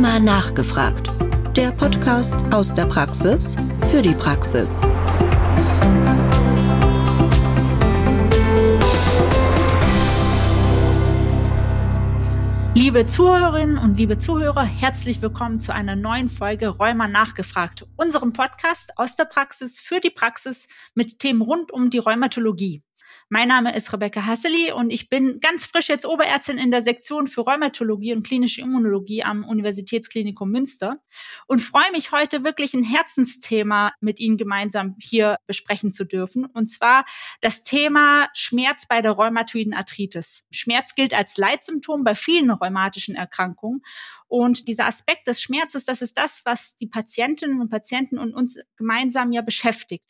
Rheuma nachgefragt. Der Podcast aus der Praxis für die Praxis. Liebe Zuhörerinnen und liebe Zuhörer, herzlich willkommen zu einer neuen Folge Rheuma nachgefragt, unserem Podcast aus der Praxis für die Praxis mit Themen rund um die Rheumatologie. Mein Name ist Rebecca Hasseli und ich bin ganz frisch jetzt Oberärztin in der Sektion für Rheumatologie und klinische Immunologie am Universitätsklinikum Münster und freue mich heute wirklich ein Herzensthema mit Ihnen gemeinsam hier besprechen zu dürfen. Und zwar das Thema Schmerz bei der rheumatoiden Arthritis. Schmerz gilt als Leitsymptom bei vielen rheumatischen Erkrankungen. Und dieser Aspekt des Schmerzes, das ist das, was die Patientinnen und Patienten und uns gemeinsam ja beschäftigt.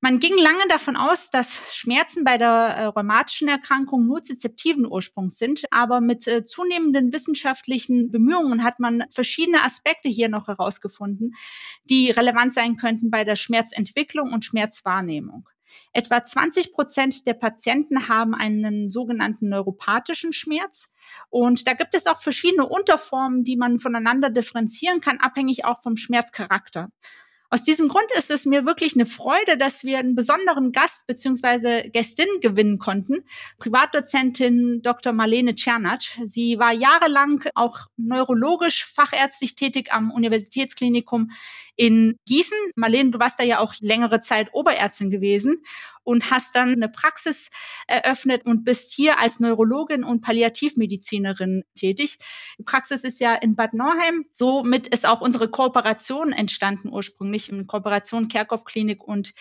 Man ging lange davon aus, dass Schmerzen bei der äh, rheumatischen Erkrankung nur zizeptiven Ursprungs sind, aber mit äh, zunehmenden wissenschaftlichen Bemühungen hat man verschiedene Aspekte hier noch herausgefunden, die relevant sein könnten bei der Schmerzentwicklung und Schmerzwahrnehmung. Etwa 20 Prozent der Patienten haben einen sogenannten neuropathischen Schmerz. Und da gibt es auch verschiedene Unterformen, die man voneinander differenzieren kann, abhängig auch vom Schmerzcharakter. Aus diesem Grund ist es mir wirklich eine Freude, dass wir einen besonderen Gast bzw. Gästin gewinnen konnten. Privatdozentin Dr. Marlene Czernatsch. Sie war jahrelang auch neurologisch fachärztlich tätig am Universitätsklinikum in Gießen. Marlene, du warst da ja auch längere Zeit Oberärztin gewesen und hast dann eine Praxis eröffnet und bist hier als Neurologin und Palliativmedizinerin tätig. Die Praxis ist ja in Bad Nauheim. Somit ist auch unsere Kooperation entstanden ursprünglich in Kooperation Kerkhoff Klinik und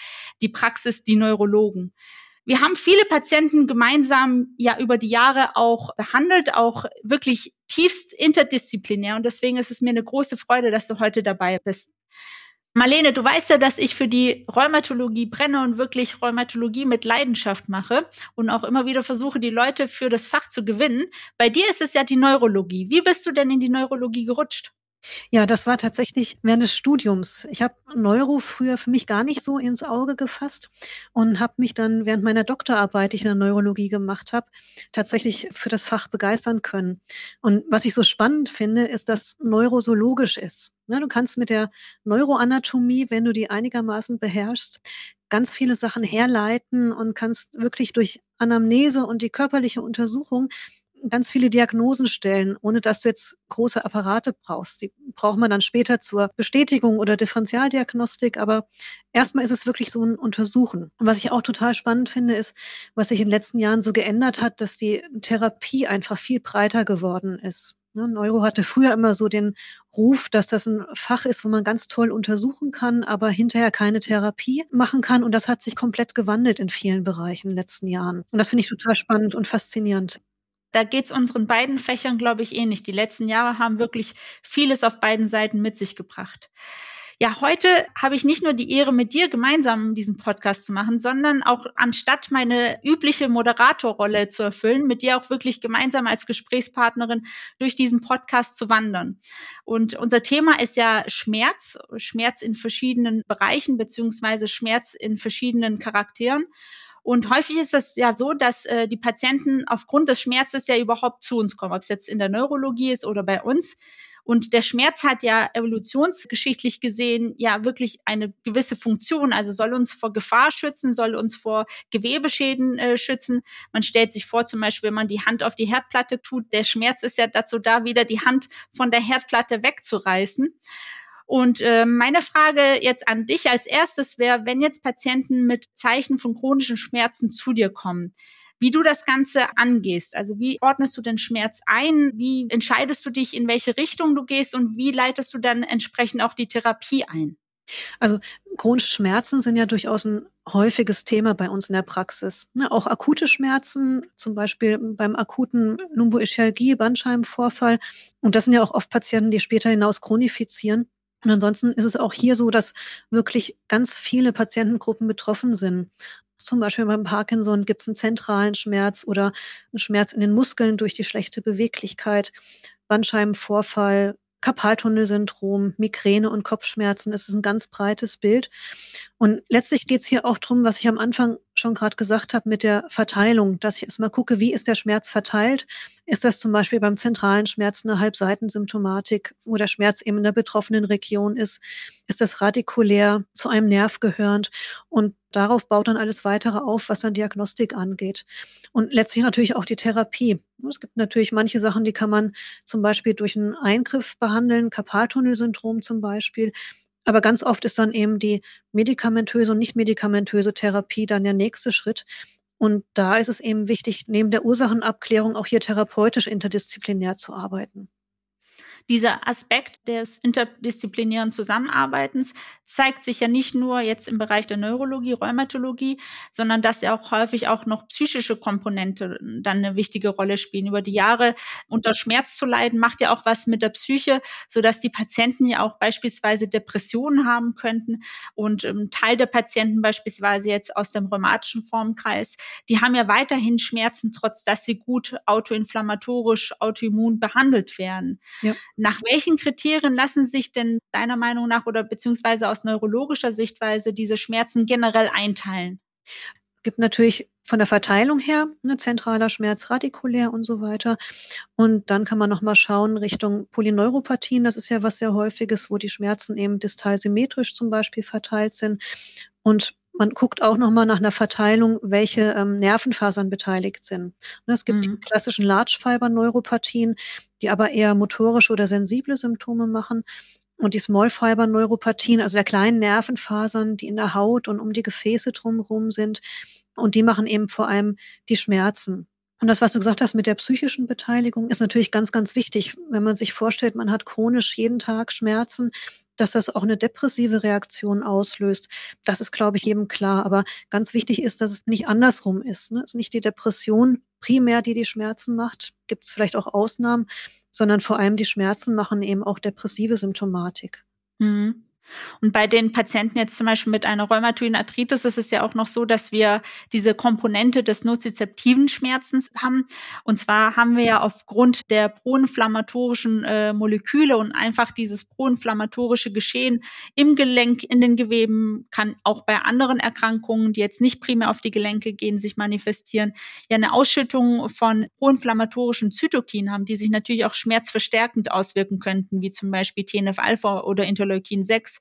die Praxis Die Neurologen. Wir haben viele Patienten gemeinsam ja über die Jahre auch behandelt, auch wirklich tiefst interdisziplinär. Und deswegen ist es mir eine große Freude, dass du heute dabei bist. Marlene, du weißt ja, dass ich für die Rheumatologie brenne und wirklich Rheumatologie mit Leidenschaft mache und auch immer wieder versuche, die Leute für das Fach zu gewinnen. Bei dir ist es ja die Neurologie. Wie bist du denn in die Neurologie gerutscht? Ja, das war tatsächlich während des Studiums. Ich habe Neuro früher für mich gar nicht so ins Auge gefasst und habe mich dann während meiner Doktorarbeit, die ich in der Neurologie gemacht habe, tatsächlich für das Fach begeistern können. Und was ich so spannend finde, ist, dass Neuro so logisch ist. Du kannst mit der Neuroanatomie, wenn du die einigermaßen beherrschst, ganz viele Sachen herleiten und kannst wirklich durch Anamnese und die körperliche Untersuchung ganz viele Diagnosen stellen, ohne dass du jetzt große Apparate brauchst. Die braucht man dann später zur Bestätigung oder Differentialdiagnostik, aber erstmal ist es wirklich so ein Untersuchen. Und was ich auch total spannend finde, ist, was sich in den letzten Jahren so geändert hat, dass die Therapie einfach viel breiter geworden ist. Ne, Neuro hatte früher immer so den Ruf, dass das ein Fach ist, wo man ganz toll untersuchen kann, aber hinterher keine Therapie machen kann. Und das hat sich komplett gewandelt in vielen Bereichen in den letzten Jahren. Und das finde ich total spannend und faszinierend. Da geht's unseren beiden Fächern, glaube ich, ähnlich. Die letzten Jahre haben wirklich vieles auf beiden Seiten mit sich gebracht. Ja, heute habe ich nicht nur die Ehre, mit dir gemeinsam diesen Podcast zu machen, sondern auch anstatt meine übliche Moderatorrolle zu erfüllen, mit dir auch wirklich gemeinsam als Gesprächspartnerin durch diesen Podcast zu wandern. Und unser Thema ist ja Schmerz, Schmerz in verschiedenen Bereichen beziehungsweise Schmerz in verschiedenen Charakteren. Und häufig ist es ja so, dass äh, die Patienten aufgrund des Schmerzes ja überhaupt zu uns kommen, ob es jetzt in der Neurologie ist oder bei uns. Und der Schmerz hat ja evolutionsgeschichtlich gesehen ja wirklich eine gewisse Funktion, also soll uns vor Gefahr schützen, soll uns vor Gewebeschäden äh, schützen. Man stellt sich vor, zum Beispiel, wenn man die Hand auf die Herdplatte tut, der Schmerz ist ja dazu da, wieder die Hand von der Herdplatte wegzureißen. Und äh, meine Frage jetzt an dich als erstes wäre, wenn jetzt Patienten mit Zeichen von chronischen Schmerzen zu dir kommen, wie du das Ganze angehst. Also wie ordnest du den Schmerz ein? Wie entscheidest du dich, in welche Richtung du gehst und wie leitest du dann entsprechend auch die Therapie ein? Also chronische Schmerzen sind ja durchaus ein häufiges Thema bei uns in der Praxis. Ja, auch akute Schmerzen, zum Beispiel beim akuten Lumboischialgie, Bandscheibenvorfall. Und das sind ja auch oft Patienten, die später hinaus chronifizieren. Und ansonsten ist es auch hier so, dass wirklich ganz viele Patientengruppen betroffen sind. Zum Beispiel beim Parkinson gibt es einen zentralen Schmerz oder einen Schmerz in den Muskeln durch die schlechte Beweglichkeit, Bandscheibenvorfall, Karpaltunnelsyndrom, Migräne und Kopfschmerzen. Es ist ein ganz breites Bild. Und letztlich geht es hier auch drum, was ich am Anfang schon gerade gesagt habe mit der Verteilung, dass ich erstmal gucke, wie ist der Schmerz verteilt, ist das zum Beispiel beim zentralen Schmerz eine Halbseitensymptomatik, wo der Schmerz eben in der betroffenen Region ist, ist das radikulär zu einem Nerv gehörend und darauf baut dann alles weitere auf, was dann Diagnostik angeht. Und letztlich natürlich auch die Therapie. Es gibt natürlich manche Sachen, die kann man zum Beispiel durch einen Eingriff behandeln, Karpaltunnelsyndrom zum Beispiel. Aber ganz oft ist dann eben die medikamentöse und nicht medikamentöse Therapie dann der nächste Schritt. Und da ist es eben wichtig, neben der Ursachenabklärung auch hier therapeutisch interdisziplinär zu arbeiten. Dieser Aspekt des interdisziplinären Zusammenarbeitens zeigt sich ja nicht nur jetzt im Bereich der Neurologie, Rheumatologie, sondern dass ja auch häufig auch noch psychische Komponente dann eine wichtige Rolle spielen. Über die Jahre unter Schmerz zu leiden macht ja auch was mit der Psyche, so dass die Patienten ja auch beispielsweise Depressionen haben könnten und ähm, Teil der Patienten beispielsweise jetzt aus dem rheumatischen Formkreis, die haben ja weiterhin Schmerzen, trotz dass sie gut autoinflammatorisch, autoimmun behandelt werden. Ja. Nach welchen Kriterien lassen sich denn deiner Meinung nach oder beziehungsweise aus neurologischer Sichtweise diese Schmerzen generell einteilen? gibt natürlich von der Verteilung her ne, zentraler Schmerz, radikulär und so weiter. Und dann kann man noch mal schauen Richtung Polyneuropathien. Das ist ja was sehr häufiges, wo die Schmerzen eben distal symmetrisch zum Beispiel verteilt sind. Und man guckt auch noch mal nach einer Verteilung, welche ähm, Nervenfasern beteiligt sind. Und ne, es gibt mhm. die klassischen Large Fiber Neuropathien, die aber eher motorische oder sensible Symptome machen. Und die Small Fiber Neuropathien, also der kleinen Nervenfasern, die in der Haut und um die Gefäße drumherum sind. Und die machen eben vor allem die Schmerzen. Und das, was du gesagt hast mit der psychischen Beteiligung, ist natürlich ganz, ganz wichtig. Wenn man sich vorstellt, man hat chronisch jeden Tag Schmerzen, dass das auch eine depressive Reaktion auslöst. Das ist, glaube ich, jedem klar. Aber ganz wichtig ist, dass es nicht andersrum ist. Ne? Es ist nicht die Depression primär, die die Schmerzen macht. Gibt es vielleicht auch Ausnahmen, sondern vor allem die Schmerzen machen eben auch depressive Symptomatik. Mhm. Und bei den Patienten jetzt zum Beispiel mit einer rheumatoiden Arthritis ist es ja auch noch so, dass wir diese Komponente des nozizeptiven Schmerzens haben. Und zwar haben wir ja aufgrund der proinflammatorischen äh, Moleküle und einfach dieses proinflammatorische Geschehen im Gelenk, in den Geweben, kann auch bei anderen Erkrankungen, die jetzt nicht primär auf die Gelenke gehen, sich manifestieren, ja eine Ausschüttung von proinflammatorischen Zytokinen haben, die sich natürlich auch schmerzverstärkend auswirken könnten, wie zum Beispiel TNF-Alpha oder Interleukin 6.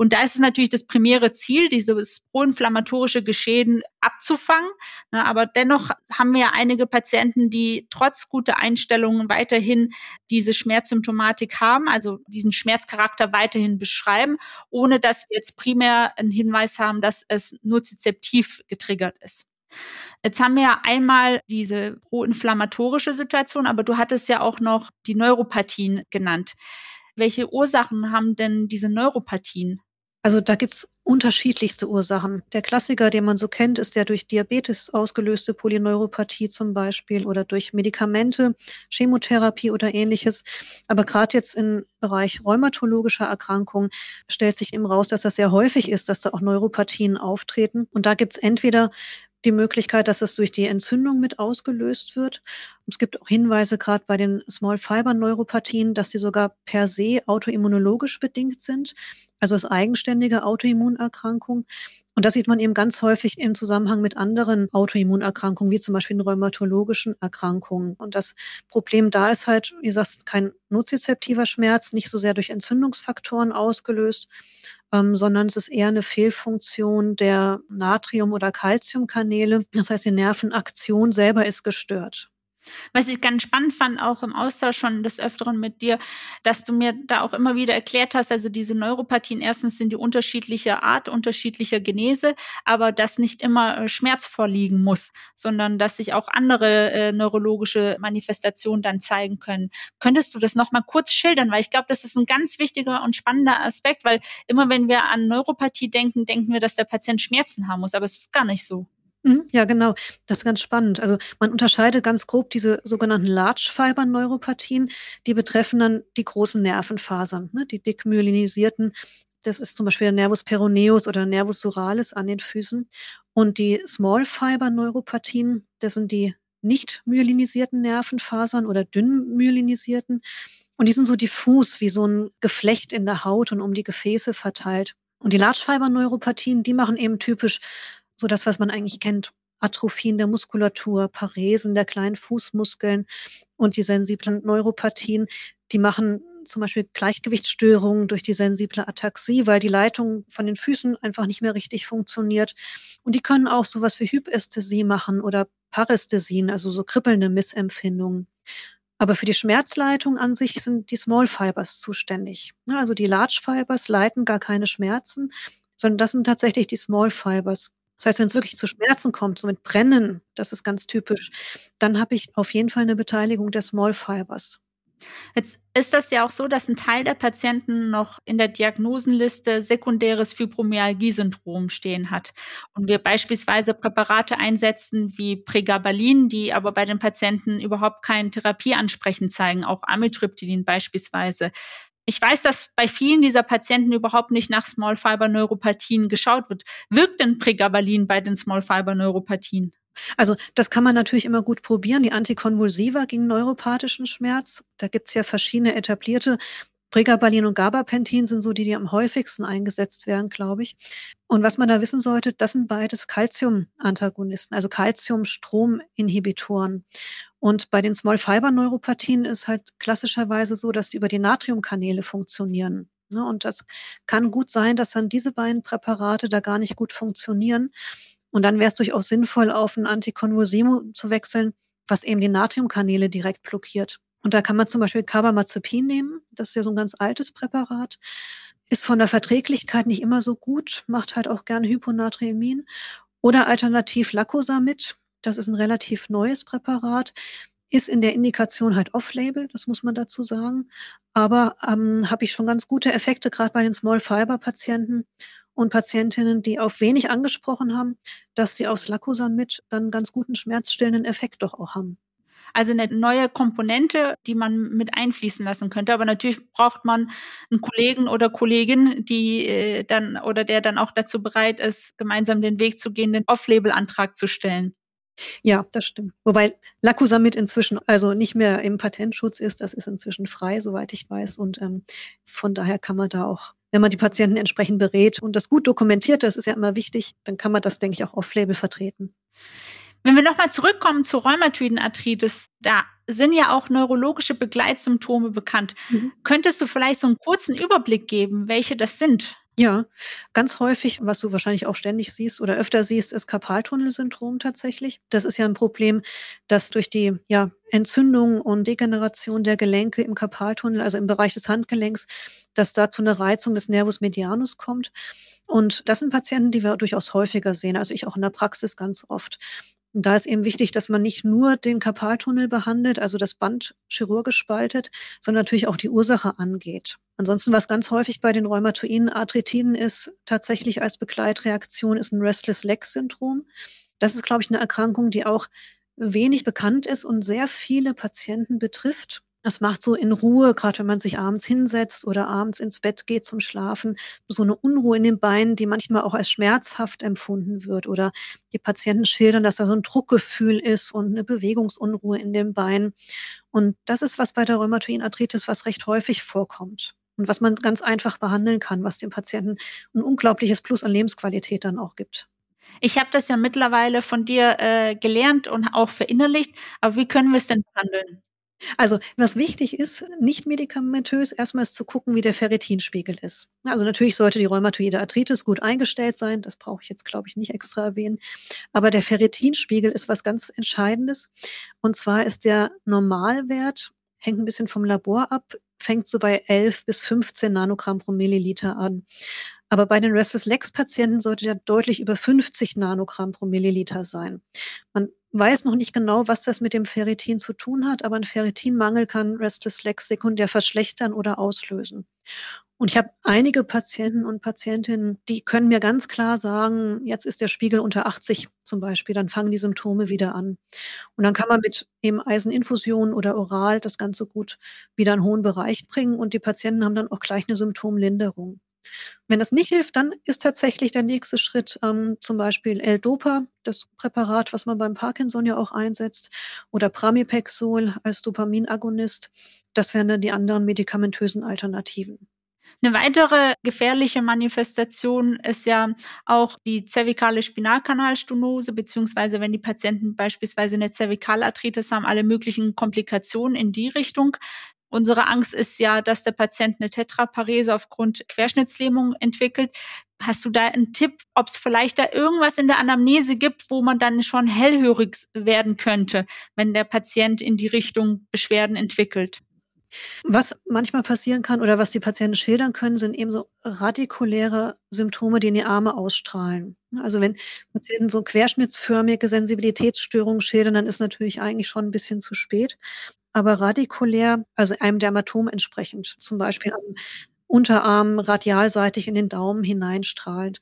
Und da ist es natürlich das primäre Ziel, dieses proinflammatorische Geschehen abzufangen. aber dennoch haben wir ja einige Patienten, die trotz guter Einstellungen weiterhin diese Schmerzsymptomatik haben, also diesen Schmerzcharakter weiterhin beschreiben, ohne dass wir jetzt primär einen Hinweis haben, dass es nur zizeptiv getriggert ist. Jetzt haben wir ja einmal diese proinflammatorische Situation, aber du hattest ja auch noch die Neuropathien genannt. Welche Ursachen haben denn diese Neuropathien? Also da gibt's unterschiedlichste Ursachen. Der Klassiker, den man so kennt, ist der durch Diabetes ausgelöste Polyneuropathie zum Beispiel oder durch Medikamente, Chemotherapie oder ähnliches. Aber gerade jetzt im Bereich rheumatologischer Erkrankungen stellt sich eben raus, dass das sehr häufig ist, dass da auch Neuropathien auftreten. Und da gibt's entweder die Möglichkeit, dass es durch die Entzündung mit ausgelöst wird. Es gibt auch Hinweise gerade bei den Small Fiber Neuropathien, dass sie sogar per se autoimmunologisch bedingt sind, also als eigenständige Autoimmunerkrankung. Und das sieht man eben ganz häufig im Zusammenhang mit anderen Autoimmunerkrankungen, wie zum Beispiel in rheumatologischen Erkrankungen. Und das Problem da ist halt, wie gesagt, kein nozizeptiver Schmerz, nicht so sehr durch Entzündungsfaktoren ausgelöst, ähm, sondern es ist eher eine Fehlfunktion der Natrium- oder Calciumkanäle. Das heißt, die Nervenaktion selber ist gestört. Was ich ganz spannend fand, auch im Austausch schon des Öfteren mit dir, dass du mir da auch immer wieder erklärt hast, also diese Neuropathien, erstens sind die unterschiedliche Art, unterschiedlicher Genese, aber dass nicht immer äh, Schmerz vorliegen muss, sondern dass sich auch andere äh, neurologische Manifestationen dann zeigen können. Könntest du das nochmal kurz schildern? Weil ich glaube, das ist ein ganz wichtiger und spannender Aspekt, weil immer wenn wir an Neuropathie denken, denken wir, dass der Patient Schmerzen haben muss, aber es ist gar nicht so. Mhm, ja, genau. Das ist ganz spannend. Also man unterscheidet ganz grob diese sogenannten Large Fiber Neuropathien, die betreffen dann die großen Nervenfasern, ne, die dickmyelinisierten. Das ist zum Beispiel der Nervus peroneus oder Nervus suralis an den Füßen. Und die Small Fiber Neuropathien, das sind die nicht myelinisierten Nervenfasern oder dünn myelinisierten. Und die sind so diffus, wie so ein Geflecht in der Haut und um die Gefäße verteilt. Und die Large Fiber Neuropathien, die machen eben typisch so das, was man eigentlich kennt. Atrophien der Muskulatur, Paresen der kleinen Fußmuskeln und die sensiblen Neuropathien, die machen zum Beispiel Gleichgewichtsstörungen durch die sensible Ataxie, weil die Leitung von den Füßen einfach nicht mehr richtig funktioniert. Und die können auch sowas wie Hypästhesie machen oder Parästhesien, also so kribbelnde Missempfindungen. Aber für die Schmerzleitung an sich sind die Small Fibers zuständig. Also die Large Fibers leiten gar keine Schmerzen, sondern das sind tatsächlich die Small Fibers. Das heißt, wenn es wirklich zu Schmerzen kommt, so mit Brennen, das ist ganz typisch, dann habe ich auf jeden Fall eine Beteiligung der Small Fibers. Jetzt ist das ja auch so, dass ein Teil der Patienten noch in der Diagnosenliste sekundäres Fibromyalgie-Syndrom stehen hat. Und wir beispielsweise Präparate einsetzen wie Pregabalin, die aber bei den Patienten überhaupt kein Therapieansprechen zeigen, auch Amitriptylin beispielsweise. Ich weiß, dass bei vielen dieser Patienten überhaupt nicht nach Small Fiber Neuropathien geschaut wird. Wirkt denn Pregabalin bei den Small Fiber Neuropathien? Also das kann man natürlich immer gut probieren. Die Antikonvulsiva gegen neuropathischen Schmerz. Da gibt's ja verschiedene etablierte. Pregabalin und Gabapentin sind so die, die am häufigsten eingesetzt werden, glaube ich. Und was man da wissen sollte, das sind beides Calcium-Antagonisten, also Calcium-Strominhibitoren. Und bei den Small-Fiber-Neuropathien ist halt klassischerweise so, dass sie über die Natriumkanäle funktionieren. Ne? Und das kann gut sein, dass dann diese beiden Präparate da gar nicht gut funktionieren. Und dann wäre es durchaus sinnvoll, auf ein Antikonvulsivum zu wechseln, was eben die Natriumkanäle direkt blockiert. Und da kann man zum Beispiel Carbamazepin nehmen. Das ist ja so ein ganz altes Präparat. Ist von der Verträglichkeit nicht immer so gut, macht halt auch gerne Hyponatriemin. Oder alternativ Lacosamid. Das ist ein relativ neues Präparat. Ist in der Indikation halt off-label, das muss man dazu sagen. Aber ähm, habe ich schon ganz gute Effekte, gerade bei den Small-Fiber-Patienten und Patientinnen, die auf wenig angesprochen haben, dass sie aus Lacosamid dann ganz guten schmerzstillenden Effekt doch auch haben. Also eine neue Komponente, die man mit einfließen lassen könnte. Aber natürlich braucht man einen Kollegen oder Kollegin, die äh, dann oder der dann auch dazu bereit ist, gemeinsam den Weg zu gehen, den Off-Label-Antrag zu stellen. Ja, das stimmt. Wobei Lacosamid inzwischen also nicht mehr im Patentschutz ist, das ist inzwischen frei, soweit ich weiß. Und ähm, von daher kann man da auch wenn man die Patienten entsprechend berät und das gut dokumentiert, das ist ja immer wichtig, dann kann man das, denke ich, auch off-label vertreten. Wenn wir nochmal zurückkommen zu Rheumatoidenarthritis, da sind ja auch neurologische Begleitsymptome bekannt. Mhm. Könntest du vielleicht so einen kurzen Überblick geben, welche das sind? Ja, ganz häufig, was du wahrscheinlich auch ständig siehst oder öfter siehst, ist Karpaltunnelsyndrom tatsächlich. Das ist ja ein Problem, das durch die ja, Entzündung und Degeneration der Gelenke im Karpaltunnel, also im Bereich des Handgelenks, dass da zu einer Reizung des Nervus medianus kommt. Und das sind Patienten, die wir durchaus häufiger sehen, also ich auch in der Praxis ganz oft. Und da ist eben wichtig, dass man nicht nur den Karpaltunnel behandelt, also das Band chirurgisch spaltet, sondern natürlich auch die Ursache angeht. Ansonsten, was ganz häufig bei den rheumatoiden Arthritiden ist, tatsächlich als Begleitreaktion, ist ein Restless Leg Syndrom. Das ist, glaube ich, eine Erkrankung, die auch wenig bekannt ist und sehr viele Patienten betrifft. Das macht so in Ruhe, gerade wenn man sich abends hinsetzt oder abends ins Bett geht zum Schlafen, so eine Unruhe in den Beinen, die manchmal auch als schmerzhaft empfunden wird. Oder die Patienten schildern, dass da so ein Druckgefühl ist und eine Bewegungsunruhe in den Beinen. Und das ist was bei der Rheumatoiden Arthritis, was recht häufig vorkommt. Und was man ganz einfach behandeln kann, was dem Patienten ein unglaubliches Plus an Lebensqualität dann auch gibt. Ich habe das ja mittlerweile von dir äh, gelernt und auch verinnerlicht, aber wie können wir es denn behandeln? Also, was wichtig ist, nicht medikamentös erstmal ist zu gucken, wie der Ferritinspiegel ist. Also natürlich sollte die rheumatoide Arthritis gut eingestellt sein, das brauche ich jetzt, glaube ich, nicht extra erwähnen. Aber der Ferritinspiegel ist was ganz Entscheidendes. Und zwar ist der Normalwert, hängt ein bisschen vom Labor ab, fängt so bei 11 bis 15 Nanogramm pro Milliliter an. Aber bei den Restless Legs Patienten sollte der deutlich über 50 Nanogramm pro Milliliter sein. Man weiß noch nicht genau, was das mit dem Ferritin zu tun hat, aber ein Ferritinmangel kann Restless Legs sekundär verschlechtern oder auslösen. Und ich habe einige Patienten und Patientinnen, die können mir ganz klar sagen, jetzt ist der Spiegel unter 80 zum Beispiel, dann fangen die Symptome wieder an. Und dann kann man mit eben Eiseninfusion oder oral das Ganze gut wieder in einen hohen Bereich bringen und die Patienten haben dann auch gleich eine Symptomlinderung. Wenn das nicht hilft, dann ist tatsächlich der nächste Schritt ähm, zum Beispiel L-Dopa, das Präparat, was man beim Parkinson ja auch einsetzt, oder Pramipexol als Dopaminagonist. Das wären dann die anderen medikamentösen Alternativen. Eine weitere gefährliche Manifestation ist ja auch die zervikale Spinalkanalstenose, beziehungsweise wenn die Patienten beispielsweise eine Zervikalarthritis haben, alle möglichen Komplikationen in die Richtung. Unsere Angst ist ja, dass der Patient eine Tetraparese aufgrund Querschnittslähmung entwickelt. Hast du da einen Tipp, ob es vielleicht da irgendwas in der Anamnese gibt, wo man dann schon hellhörig werden könnte, wenn der Patient in die Richtung Beschwerden entwickelt? Was manchmal passieren kann oder was die Patienten schildern können, sind eben so radikuläre Symptome, die in die Arme ausstrahlen. Also wenn Patienten so querschnittsförmige Sensibilitätsstörungen schildern, dann ist natürlich eigentlich schon ein bisschen zu spät. Aber radikulär, also einem Dermatom entsprechend, zum Beispiel am Unterarm radialseitig in den Daumen hineinstrahlend.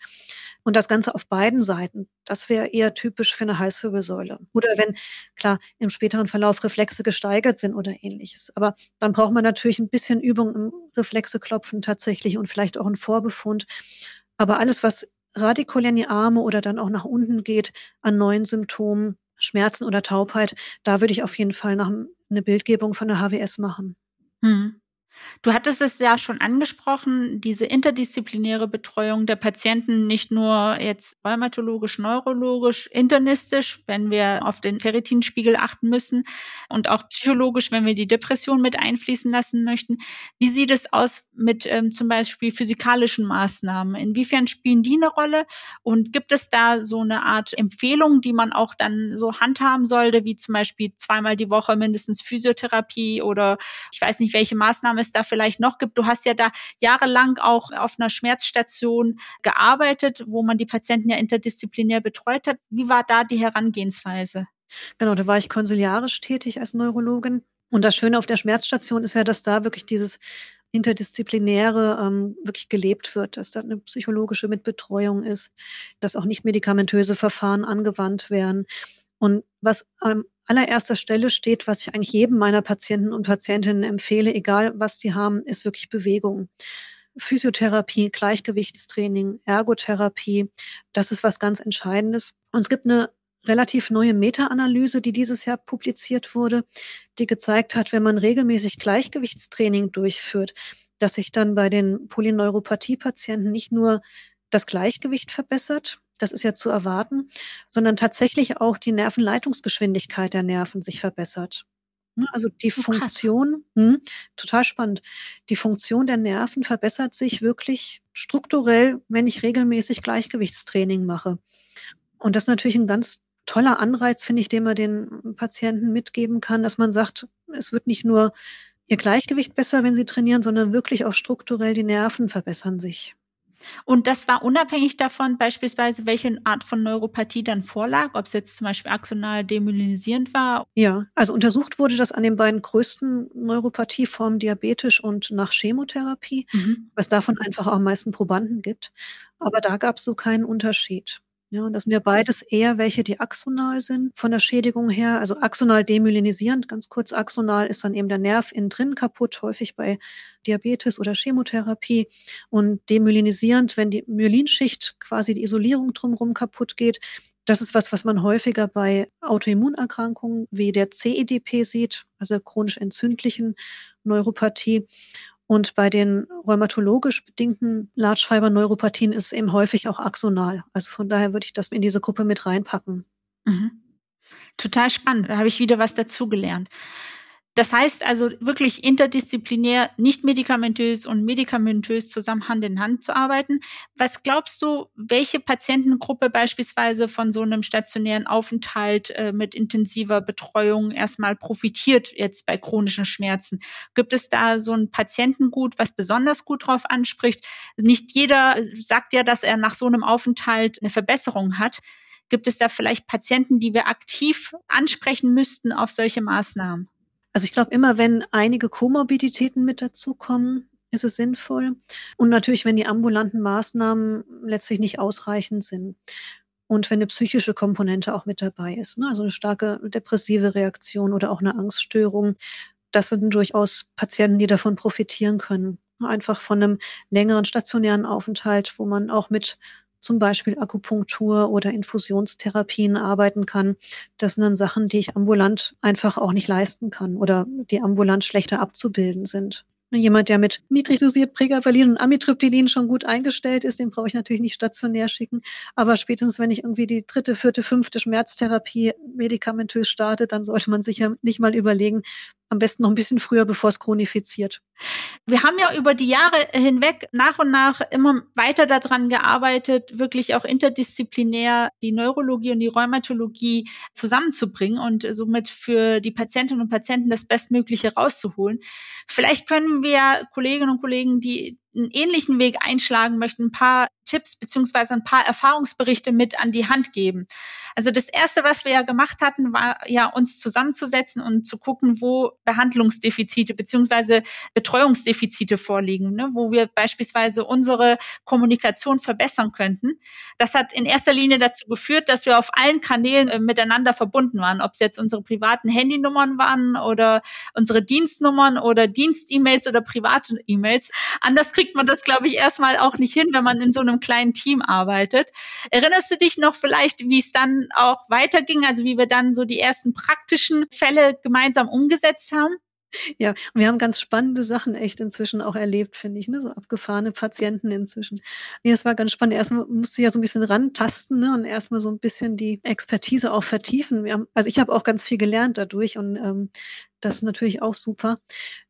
Und das Ganze auf beiden Seiten. Das wäre eher typisch für eine Halswirbelsäule. Oder wenn, klar, im späteren Verlauf Reflexe gesteigert sind oder ähnliches. Aber dann braucht man natürlich ein bisschen Übung im Reflexeklopfen tatsächlich und vielleicht auch einen Vorbefund. Aber alles, was radikulär in die Arme oder dann auch nach unten geht an neuen Symptomen, Schmerzen oder Taubheit, da würde ich auf jeden Fall nach eine Bildgebung von der HWS machen. Hm. Du hattest es ja schon angesprochen, diese interdisziplinäre Betreuung der Patienten, nicht nur jetzt rheumatologisch, neurologisch, internistisch, wenn wir auf den Ferritinspiegel achten müssen und auch psychologisch, wenn wir die Depression mit einfließen lassen möchten. Wie sieht es aus mit ähm, zum Beispiel physikalischen Maßnahmen? Inwiefern spielen die eine Rolle? Und gibt es da so eine Art Empfehlung, die man auch dann so handhaben sollte, wie zum Beispiel zweimal die Woche mindestens Physiotherapie oder ich weiß nicht, welche Maßnahme es da vielleicht noch gibt. Du hast ja da jahrelang auch auf einer Schmerzstation gearbeitet, wo man die Patienten ja interdisziplinär betreut hat. Wie war da die Herangehensweise? Genau, da war ich konsiliarisch tätig als Neurologin. Und das Schöne auf der Schmerzstation ist ja, dass da wirklich dieses interdisziplinäre ähm, wirklich gelebt wird, dass da eine psychologische Mitbetreuung ist, dass auch nicht medikamentöse Verfahren angewandt werden. Und was am allererster Stelle steht, was ich eigentlich jedem meiner Patienten und Patientinnen empfehle, egal was sie haben, ist wirklich Bewegung. Physiotherapie, Gleichgewichtstraining, Ergotherapie, das ist was ganz Entscheidendes. Und es gibt eine relativ neue Meta-Analyse, die dieses Jahr publiziert wurde, die gezeigt hat, wenn man regelmäßig Gleichgewichtstraining durchführt, dass sich dann bei den Polyneuropathie-Patienten nicht nur das Gleichgewicht verbessert, das ist ja zu erwarten, sondern tatsächlich auch die Nervenleitungsgeschwindigkeit der Nerven sich verbessert. Ne, also die oh, Funktion, hm, total spannend, die Funktion der Nerven verbessert sich wirklich strukturell, wenn ich regelmäßig Gleichgewichtstraining mache. Und das ist natürlich ein ganz toller Anreiz, finde ich, den man den Patienten mitgeben kann, dass man sagt, es wird nicht nur ihr Gleichgewicht besser, wenn sie trainieren, sondern wirklich auch strukturell die Nerven verbessern sich. Und das war unabhängig davon, beispielsweise, welche Art von Neuropathie dann vorlag, ob es jetzt zum Beispiel axonal demyelinisierend war. Ja, also untersucht wurde das an den beiden größten Neuropathieformen, diabetisch und nach Chemotherapie, mhm. was davon einfach auch am meisten Probanden gibt. Aber da gab es so keinen Unterschied. Ja, und das sind ja beides eher welche, die axonal sind von der Schädigung her. Also axonal demyelinisierend, ganz kurz, axonal ist dann eben der Nerv innen drin kaputt, häufig bei Diabetes oder Chemotherapie. Und demyelinisierend, wenn die Myelinschicht, quasi die Isolierung drumherum kaputt geht, das ist was, was man häufiger bei Autoimmunerkrankungen wie der CEDP sieht, also chronisch entzündlichen Neuropathie. Und bei den rheumatologisch bedingten Large Fiber Neuropathien ist es eben häufig auch axonal. Also von daher würde ich das in diese Gruppe mit reinpacken. Mhm. Total spannend. Da habe ich wieder was dazugelernt. Das heißt also wirklich interdisziplinär, nicht medikamentös und medikamentös zusammen Hand in Hand zu arbeiten. Was glaubst du, welche Patientengruppe beispielsweise von so einem stationären Aufenthalt äh, mit intensiver Betreuung erstmal profitiert jetzt bei chronischen Schmerzen? Gibt es da so ein Patientengut, was besonders gut drauf anspricht? Nicht jeder sagt ja, dass er nach so einem Aufenthalt eine Verbesserung hat. Gibt es da vielleicht Patienten, die wir aktiv ansprechen müssten auf solche Maßnahmen? Also ich glaube, immer wenn einige Komorbiditäten mit dazukommen, ist es sinnvoll. Und natürlich, wenn die ambulanten Maßnahmen letztlich nicht ausreichend sind. Und wenn eine psychische Komponente auch mit dabei ist, ne? also eine starke depressive Reaktion oder auch eine Angststörung, das sind durchaus Patienten, die davon profitieren können. Einfach von einem längeren stationären Aufenthalt, wo man auch mit zum Beispiel Akupunktur oder Infusionstherapien arbeiten kann. Das sind dann Sachen, die ich ambulant einfach auch nicht leisten kann oder die ambulant schlechter abzubilden sind. Jemand, der mit niedrig dosiert Pregabalin und Amitriptylin schon gut eingestellt ist, den brauche ich natürlich nicht stationär schicken. Aber spätestens, wenn ich irgendwie die dritte, vierte, fünfte Schmerztherapie medikamentös starte, dann sollte man sich ja nicht mal überlegen, am besten noch ein bisschen früher, bevor es chronifiziert. Wir haben ja über die Jahre hinweg nach und nach immer weiter daran gearbeitet, wirklich auch interdisziplinär die Neurologie und die Rheumatologie zusammenzubringen und somit für die Patientinnen und Patienten das Bestmögliche rauszuholen. Vielleicht können wir Kolleginnen und Kollegen, die einen ähnlichen Weg einschlagen möchten, ein paar Tipps beziehungsweise ein paar Erfahrungsberichte mit an die Hand geben. Also das erste, was wir ja gemacht hatten, war ja uns zusammenzusetzen und zu gucken, wo Behandlungsdefizite beziehungsweise Betreuungsdefizite vorliegen, ne, wo wir beispielsweise unsere Kommunikation verbessern könnten. Das hat in erster Linie dazu geführt, dass wir auf allen Kanälen äh, miteinander verbunden waren, ob es jetzt unsere privaten Handynummern waren oder unsere Dienstnummern oder Dienst-E-Mails oder private E-Mails. Anders kriegt man das, glaube ich, erstmal auch nicht hin, wenn man in so einem kleinen Team arbeitet. Erinnerst du dich noch vielleicht, wie es dann auch weiterging, also wie wir dann so die ersten praktischen Fälle gemeinsam umgesetzt haben? Ja, und wir haben ganz spannende Sachen echt inzwischen auch erlebt, finde ich, ne? so abgefahrene Patienten inzwischen. Nee, es war ganz spannend. Erstmal musste ich ja so ein bisschen rantasten ne? und erstmal so ein bisschen die Expertise auch vertiefen. Haben, also ich habe auch ganz viel gelernt dadurch und ähm, das ist natürlich auch super.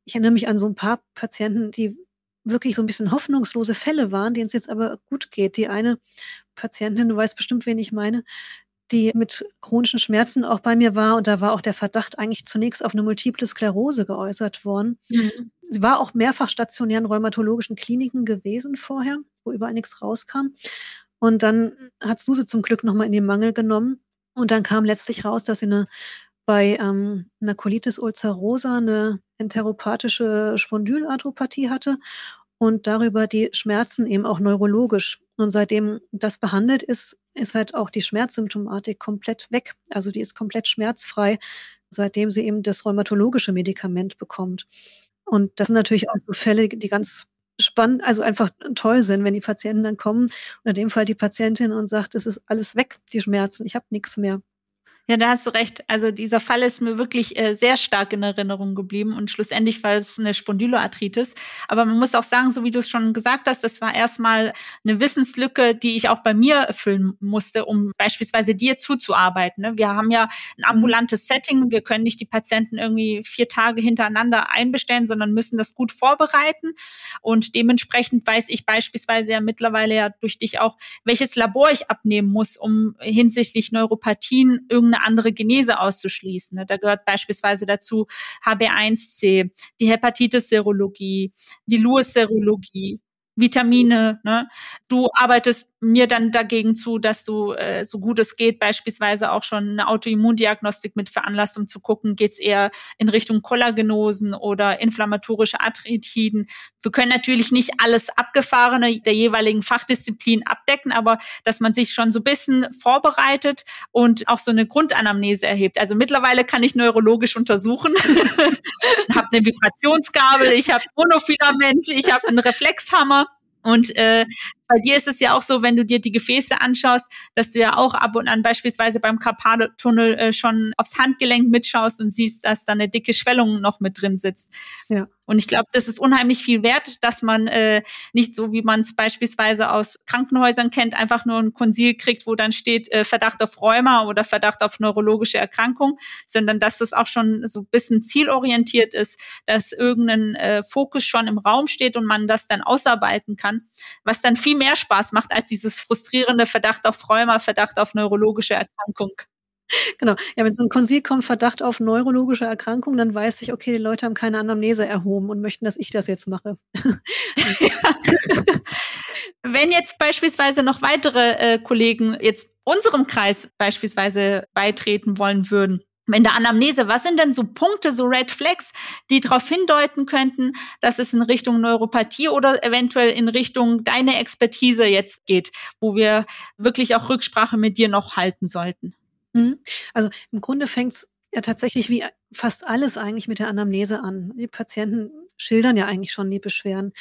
Ich erinnere mich an so ein paar Patienten, die wirklich so ein bisschen hoffnungslose Fälle waren, denen es jetzt aber gut geht. Die eine Patientin, du weißt bestimmt, wen ich meine, die mit chronischen Schmerzen auch bei mir war und da war auch der Verdacht eigentlich zunächst auf eine multiple Sklerose geäußert worden. Mhm. Sie war auch mehrfach stationären rheumatologischen Kliniken gewesen vorher, wo überall nichts rauskam. Und dann hat Suse zum Glück nochmal in den Mangel genommen. Und dann kam letztlich raus, dass sie eine bei ähm, einer Colitis ulcerosa eine enteropathische Spondylarthropathie hatte und darüber die Schmerzen eben auch neurologisch. Und seitdem das behandelt ist, ist halt auch die Schmerzsymptomatik komplett weg. Also die ist komplett schmerzfrei, seitdem sie eben das rheumatologische Medikament bekommt. Und das sind natürlich auch so Fälle, die ganz spannend, also einfach toll sind, wenn die Patienten dann kommen, und in dem Fall die Patientin und sagt, es ist alles weg, die Schmerzen, ich habe nichts mehr. Ja, da hast du recht. Also dieser Fall ist mir wirklich äh, sehr stark in Erinnerung geblieben und schlussendlich war es eine Spondyloarthritis. Aber man muss auch sagen, so wie du es schon gesagt hast, das war erstmal eine Wissenslücke, die ich auch bei mir erfüllen musste, um beispielsweise dir zuzuarbeiten. Ne? Wir haben ja ein mhm. ambulantes Setting. Wir können nicht die Patienten irgendwie vier Tage hintereinander einbestellen, sondern müssen das gut vorbereiten. Und dementsprechend weiß ich beispielsweise ja mittlerweile ja durch dich auch, welches Labor ich abnehmen muss, um hinsichtlich Neuropathien irgendeine eine andere Genese auszuschließen. Ne? Da gehört beispielsweise dazu HB1C, die Hepatitis-Serologie, die Lewis-Serologie, Vitamine. Ne? Du arbeitest mir dann dagegen zu, dass du äh, so gut es geht beispielsweise auch schon eine Autoimmundiagnostik mit veranlasst, um zu gucken, geht's eher in Richtung Kollagenosen oder inflammatorische Arthritiden. Wir können natürlich nicht alles Abgefahrene der jeweiligen Fachdisziplin abdecken, aber dass man sich schon so ein bisschen vorbereitet und auch so eine Grundanamnese erhebt. Also mittlerweile kann ich neurologisch untersuchen, habe eine Vibrationsgabel, ich habe Monofilament, ich habe einen Reflexhammer. Und äh, bei dir ist es ja auch so, wenn du dir die Gefäße anschaust, dass du ja auch ab und an beispielsweise beim Karpaltunnel äh, schon aufs Handgelenk mitschaust und siehst, dass da eine dicke Schwellung noch mit drin sitzt. Ja. Und ich glaube, das ist unheimlich viel wert, dass man äh, nicht so, wie man es beispielsweise aus Krankenhäusern kennt, einfach nur ein Konsil kriegt, wo dann steht äh, Verdacht auf Rheuma oder Verdacht auf neurologische Erkrankung, sondern dass es auch schon so ein bisschen zielorientiert ist, dass irgendein äh, Fokus schon im Raum steht und man das dann ausarbeiten kann, was dann viel mehr Spaß macht als dieses frustrierende Verdacht auf Rheuma, Verdacht auf neurologische Erkrankung. Genau. Ja, wenn so ein Konsil kommt, Verdacht auf neurologische Erkrankung, dann weiß ich, okay, die Leute haben keine Anamnese erhoben und möchten, dass ich das jetzt mache. wenn jetzt beispielsweise noch weitere äh, Kollegen jetzt unserem Kreis beispielsweise beitreten wollen würden, in der Anamnese, was sind denn so Punkte, so Red Flags, die darauf hindeuten könnten, dass es in Richtung Neuropathie oder eventuell in Richtung deine Expertise jetzt geht, wo wir wirklich auch Rücksprache mit dir noch halten sollten? Mhm. Also im Grunde fängt es ja tatsächlich wie fast alles eigentlich mit der Anamnese an. Die Patienten schildern ja eigentlich schon die Beschwerden.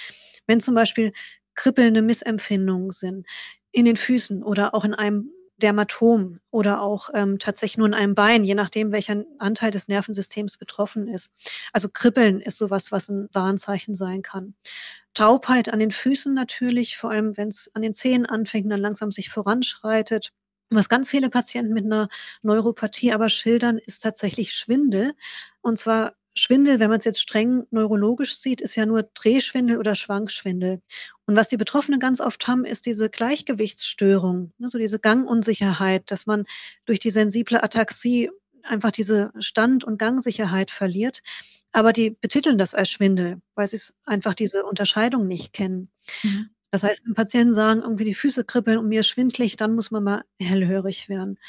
Wenn zum Beispiel kribbelnde Missempfindungen sind in den Füßen oder auch in einem Dermatom oder auch ähm, tatsächlich nur in einem Bein, je nachdem, welcher Anteil des Nervensystems betroffen ist. Also Kribbeln ist sowas, was ein Warnzeichen sein kann. Taubheit an den Füßen natürlich, vor allem wenn es an den Zehen anfängt und dann langsam sich voranschreitet. Was ganz viele Patienten mit einer Neuropathie aber schildern, ist tatsächlich Schwindel. Und zwar Schwindel, wenn man es jetzt streng neurologisch sieht, ist ja nur Drehschwindel oder Schwankschwindel. Und was die Betroffenen ganz oft haben, ist diese Gleichgewichtsstörung, also diese Gangunsicherheit, dass man durch die sensible Ataxie einfach diese Stand- und Gangsicherheit verliert. Aber die betiteln das als Schwindel, weil sie einfach diese Unterscheidung nicht kennen. Mhm. Das heißt, wenn Patienten sagen, irgendwie die Füße kribbeln und mir ist schwindlig, dann muss man mal hellhörig werden.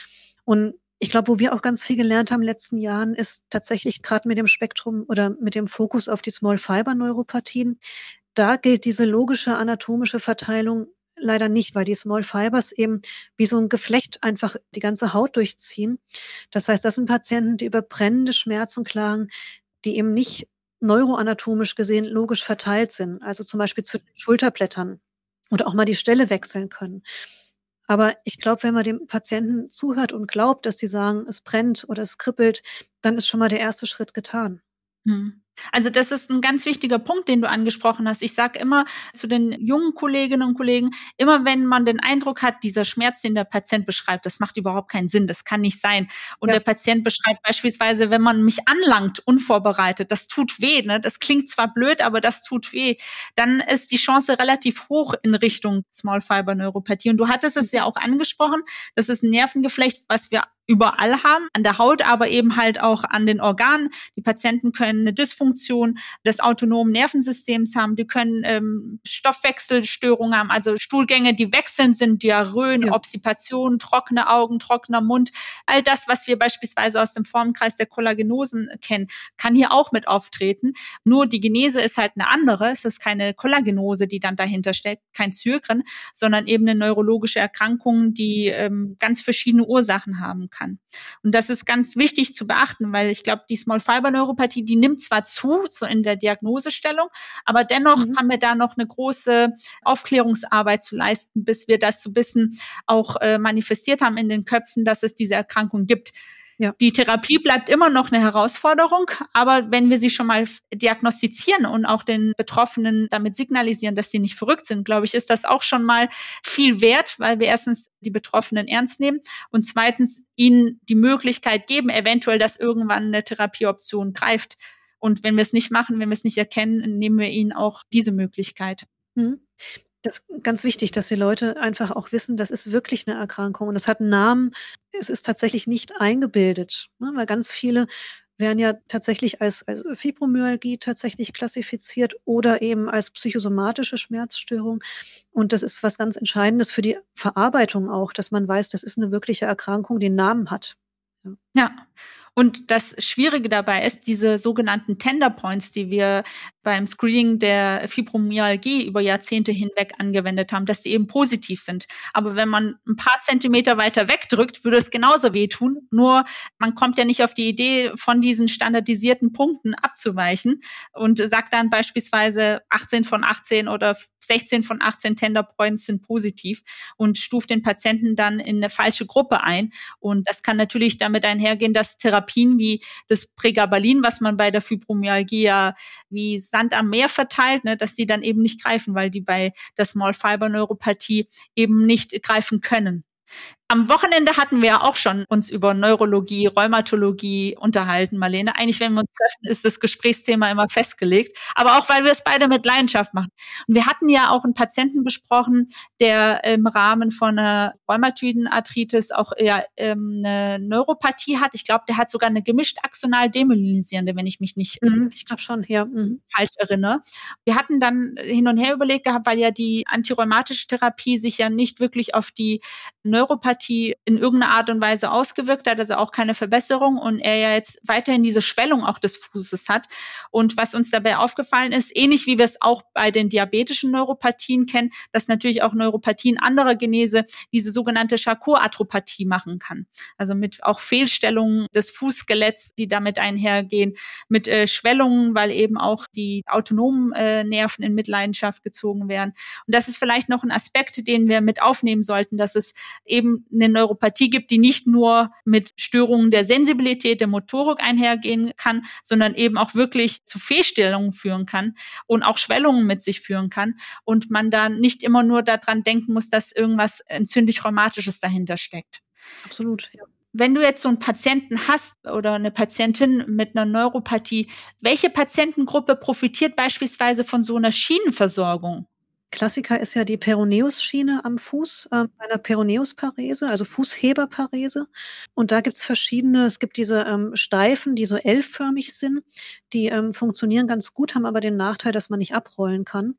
Und ich glaube, wo wir auch ganz viel gelernt haben in den letzten Jahren, ist tatsächlich gerade mit dem Spektrum oder mit dem Fokus auf die Small Fiber Neuropathien. Da gilt diese logische anatomische Verteilung leider nicht, weil die Small Fibers eben wie so ein Geflecht einfach die ganze Haut durchziehen. Das heißt, das sind Patienten, die über brennende Schmerzen klagen, die eben nicht neuroanatomisch gesehen logisch verteilt sind. Also zum Beispiel zu Schulterblättern oder auch mal die Stelle wechseln können. Aber ich glaube, wenn man dem Patienten zuhört und glaubt, dass sie sagen, es brennt oder es kribbelt, dann ist schon mal der erste Schritt getan. Hm. Also das ist ein ganz wichtiger Punkt, den du angesprochen hast. Ich sage immer zu den jungen Kolleginnen und Kollegen, immer wenn man den Eindruck hat, dieser Schmerz, den der Patient beschreibt, das macht überhaupt keinen Sinn, das kann nicht sein. Und ja. der Patient beschreibt beispielsweise, wenn man mich anlangt, unvorbereitet, das tut weh, ne? das klingt zwar blöd, aber das tut weh, dann ist die Chance relativ hoch in Richtung Small Fiber Neuropathie. Und du hattest es ja auch angesprochen, das ist ein Nervengeflecht, was wir überall haben, an der Haut, aber eben halt auch an den Organen. Die Patienten können eine Dysfunktion des autonomen Nervensystems haben, die können ähm, Stoffwechselstörungen haben, also Stuhlgänge, die wechselnd sind, Diarrhöen, ja. Obstipationen, trockene Augen, trockener Mund. All das, was wir beispielsweise aus dem Formenkreis der Kollagenosen kennen, kann hier auch mit auftreten. Nur die Genese ist halt eine andere. Es ist keine Kollagenose, die dann dahinter steckt, kein Zyrgren, sondern eben eine neurologische Erkrankung, die ähm, ganz verschiedene Ursachen haben kann. Und das ist ganz wichtig zu beachten, weil ich glaube, die Small Fiber Neuropathie, die nimmt zwar zu, so in der Diagnosestellung, aber dennoch mhm. haben wir da noch eine große Aufklärungsarbeit zu leisten, bis wir das so ein bisschen auch äh, manifestiert haben in den Köpfen, dass es diese Erkrankung gibt. Ja. Die Therapie bleibt immer noch eine Herausforderung, aber wenn wir sie schon mal diagnostizieren und auch den Betroffenen damit signalisieren, dass sie nicht verrückt sind, glaube ich, ist das auch schon mal viel wert, weil wir erstens die Betroffenen ernst nehmen und zweitens ihnen die Möglichkeit geben, eventuell, dass irgendwann eine Therapieoption greift. Und wenn wir es nicht machen, wenn wir es nicht erkennen, nehmen wir ihnen auch diese Möglichkeit. Mhm. Das ist ganz wichtig, dass die Leute einfach auch wissen, das ist wirklich eine Erkrankung und es hat einen Namen. Es ist tatsächlich nicht eingebildet, ne? weil ganz viele werden ja tatsächlich als, als Fibromyalgie tatsächlich klassifiziert oder eben als psychosomatische Schmerzstörung. Und das ist was ganz Entscheidendes für die Verarbeitung auch, dass man weiß, das ist eine wirkliche Erkrankung, die einen Namen hat. Ja. ja. Und das Schwierige dabei ist, diese sogenannten Tender Points, die wir beim Screening der Fibromyalgie über Jahrzehnte hinweg angewendet haben, dass die eben positiv sind. Aber wenn man ein paar Zentimeter weiter wegdrückt, würde es genauso wehtun. Nur man kommt ja nicht auf die Idee, von diesen standardisierten Punkten abzuweichen und sagt dann beispielsweise 18 von 18 oder 16 von 18 Tender Points sind positiv und stuft den Patienten dann in eine falsche Gruppe ein. Und das kann natürlich damit einhergehen, dass Therapien wie das Pregabalin, was man bei der Fibromyalgie ja wie Sand am Meer verteilt, ne, dass die dann eben nicht greifen, weil die bei der Small Fiber Neuropathie eben nicht greifen können. Am Wochenende hatten wir ja auch schon uns über Neurologie, Rheumatologie unterhalten, Marlene. Eigentlich, wenn wir uns treffen, ist das Gesprächsthema immer festgelegt. Aber auch, weil wir es beide mit Leidenschaft machen. Und wir hatten ja auch einen Patienten besprochen, der im Rahmen von einer rheumatoiden Arthritis auch eher ähm, eine Neuropathie hat. Ich glaube, der hat sogar eine gemischt axonal demyelinisierende, wenn ich mich nicht, mhm, ich glaube schon, ja, mhm. falsch erinnere. Wir hatten dann hin und her überlegt gehabt, weil ja die antirheumatische Therapie sich ja nicht wirklich auf die Neuropathie Neuropathie in irgendeiner Art und Weise ausgewirkt hat, also auch keine Verbesserung und er ja jetzt weiterhin diese Schwellung auch des Fußes hat. Und was uns dabei aufgefallen ist, ähnlich wie wir es auch bei den diabetischen Neuropathien kennen, dass natürlich auch Neuropathien anderer Genese diese sogenannte Charcot-Atropathie machen kann. Also mit auch Fehlstellungen des Fußskeletts, die damit einhergehen, mit äh, Schwellungen, weil eben auch die autonomen äh, Nerven in Mitleidenschaft gezogen werden. Und das ist vielleicht noch ein Aspekt, den wir mit aufnehmen sollten, dass es eben eine Neuropathie gibt, die nicht nur mit Störungen der Sensibilität, der Motorik einhergehen kann, sondern eben auch wirklich zu Fehlstellungen führen kann und auch Schwellungen mit sich führen kann und man dann nicht immer nur daran denken muss, dass irgendwas entzündlich-rheumatisches dahinter steckt. Absolut, ja. Wenn du jetzt so einen Patienten hast oder eine Patientin mit einer Neuropathie, welche Patientengruppe profitiert beispielsweise von so einer Schienenversorgung? Klassiker ist ja die Peroneus-Schiene am Fuß, äh, einer Peroneusparese, also Fußheberparese. Und da gibt's verschiedene, es gibt diese ähm, Steifen, die so L-förmig sind, die ähm, funktionieren ganz gut, haben aber den Nachteil, dass man nicht abrollen kann.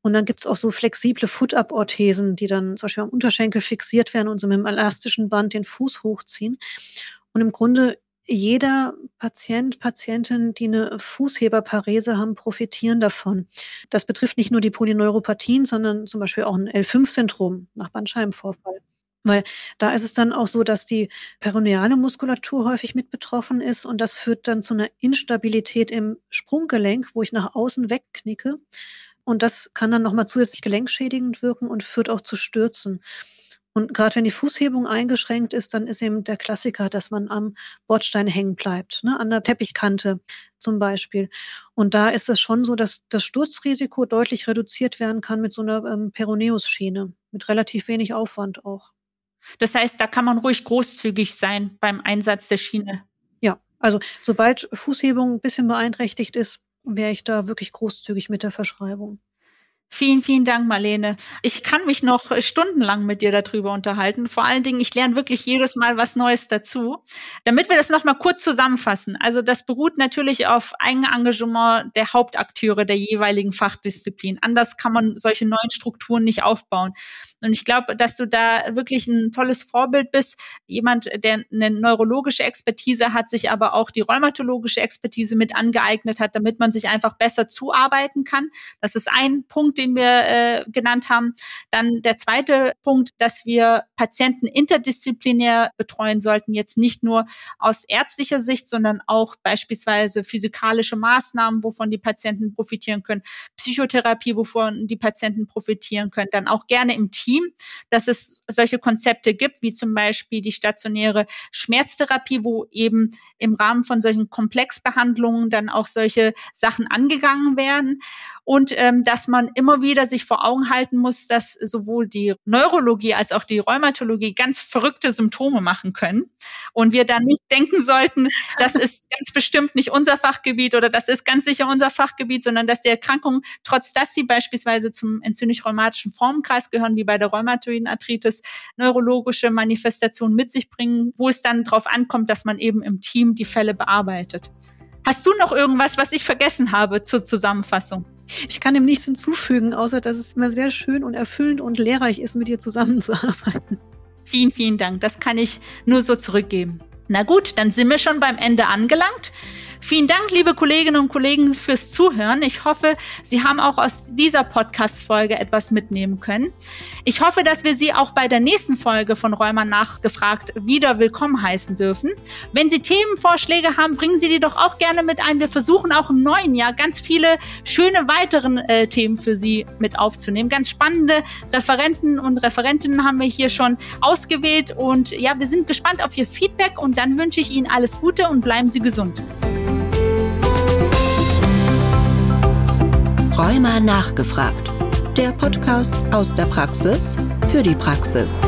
Und dann gibt's auch so flexible Foot-Up-Orthesen, die dann zum Beispiel am Unterschenkel fixiert werden und so mit einem elastischen Band den Fuß hochziehen. Und im Grunde jeder Patient, Patientin, die eine Fußheberparese haben, profitieren davon. Das betrifft nicht nur die Polyneuropathien, sondern zum Beispiel auch ein L5-Syndrom nach Bandscheibenvorfall. Weil da ist es dann auch so, dass die peroneale Muskulatur häufig mit betroffen ist und das führt dann zu einer Instabilität im Sprunggelenk, wo ich nach außen wegknicke. Und das kann dann nochmal zusätzlich gelenkschädigend wirken und führt auch zu Stürzen. Und gerade wenn die Fußhebung eingeschränkt ist, dann ist eben der Klassiker, dass man am Bordstein hängen bleibt, ne, an der Teppichkante zum Beispiel. Und da ist es schon so, dass das Sturzrisiko deutlich reduziert werden kann mit so einer ähm, Peroneus-Schiene, mit relativ wenig Aufwand auch. Das heißt, da kann man ruhig großzügig sein beim Einsatz der Schiene. Ja, also sobald Fußhebung ein bisschen beeinträchtigt ist, wäre ich da wirklich großzügig mit der Verschreibung. Vielen, vielen Dank, Marlene. Ich kann mich noch stundenlang mit dir darüber unterhalten. Vor allen Dingen, ich lerne wirklich jedes Mal was Neues dazu. Damit wir das nochmal kurz zusammenfassen. Also das beruht natürlich auf Eigenengagement der Hauptakteure der jeweiligen Fachdisziplin. Anders kann man solche neuen Strukturen nicht aufbauen. Und ich glaube, dass du da wirklich ein tolles Vorbild bist. Jemand, der eine neurologische Expertise hat, sich aber auch die rheumatologische Expertise mit angeeignet hat, damit man sich einfach besser zuarbeiten kann. Das ist ein Punkt, den wir äh, genannt haben. Dann der zweite Punkt, dass wir Patienten interdisziplinär betreuen sollten, jetzt nicht nur aus ärztlicher Sicht, sondern auch beispielsweise physikalische Maßnahmen, wovon die Patienten profitieren können, Psychotherapie, wovon die Patienten profitieren können, dann auch gerne im Team, dass es solche Konzepte gibt, wie zum Beispiel die stationäre Schmerztherapie, wo eben im Rahmen von solchen Komplexbehandlungen dann auch solche Sachen angegangen werden. Und ähm, dass man immer wieder sich vor Augen halten muss, dass sowohl die Neurologie als auch die Rheumatologie ganz verrückte Symptome machen können und wir dann nicht denken sollten, das ist ganz bestimmt nicht unser Fachgebiet oder das ist ganz sicher unser Fachgebiet, sondern dass die Erkrankungen, trotz dass sie beispielsweise zum entzündlich-rheumatischen Formenkreis gehören, wie bei der rheumatoiden Arthritis, neurologische Manifestationen mit sich bringen, wo es dann darauf ankommt, dass man eben im Team die Fälle bearbeitet. Hast du noch irgendwas, was ich vergessen habe zur Zusammenfassung? Ich kann dem nichts hinzufügen, außer dass es immer sehr schön und erfüllend und lehrreich ist, mit dir zusammenzuarbeiten. Vielen, vielen Dank. Das kann ich nur so zurückgeben. Na gut, dann sind wir schon beim Ende angelangt. Vielen Dank, liebe Kolleginnen und Kollegen, fürs Zuhören. Ich hoffe, Sie haben auch aus dieser Podcast-Folge etwas mitnehmen können. Ich hoffe, dass wir Sie auch bei der nächsten Folge von Räumer nachgefragt wieder willkommen heißen dürfen. Wenn Sie Themenvorschläge haben, bringen Sie die doch auch gerne mit ein. Wir versuchen auch im neuen Jahr ganz viele schöne weiteren äh, Themen für Sie mit aufzunehmen. Ganz spannende Referenten und Referentinnen haben wir hier schon ausgewählt und ja, wir sind gespannt auf Ihr Feedback und dann wünsche ich Ihnen alles Gute und bleiben Sie gesund. Rheuma nachgefragt. Der Podcast aus der Praxis für die Praxis.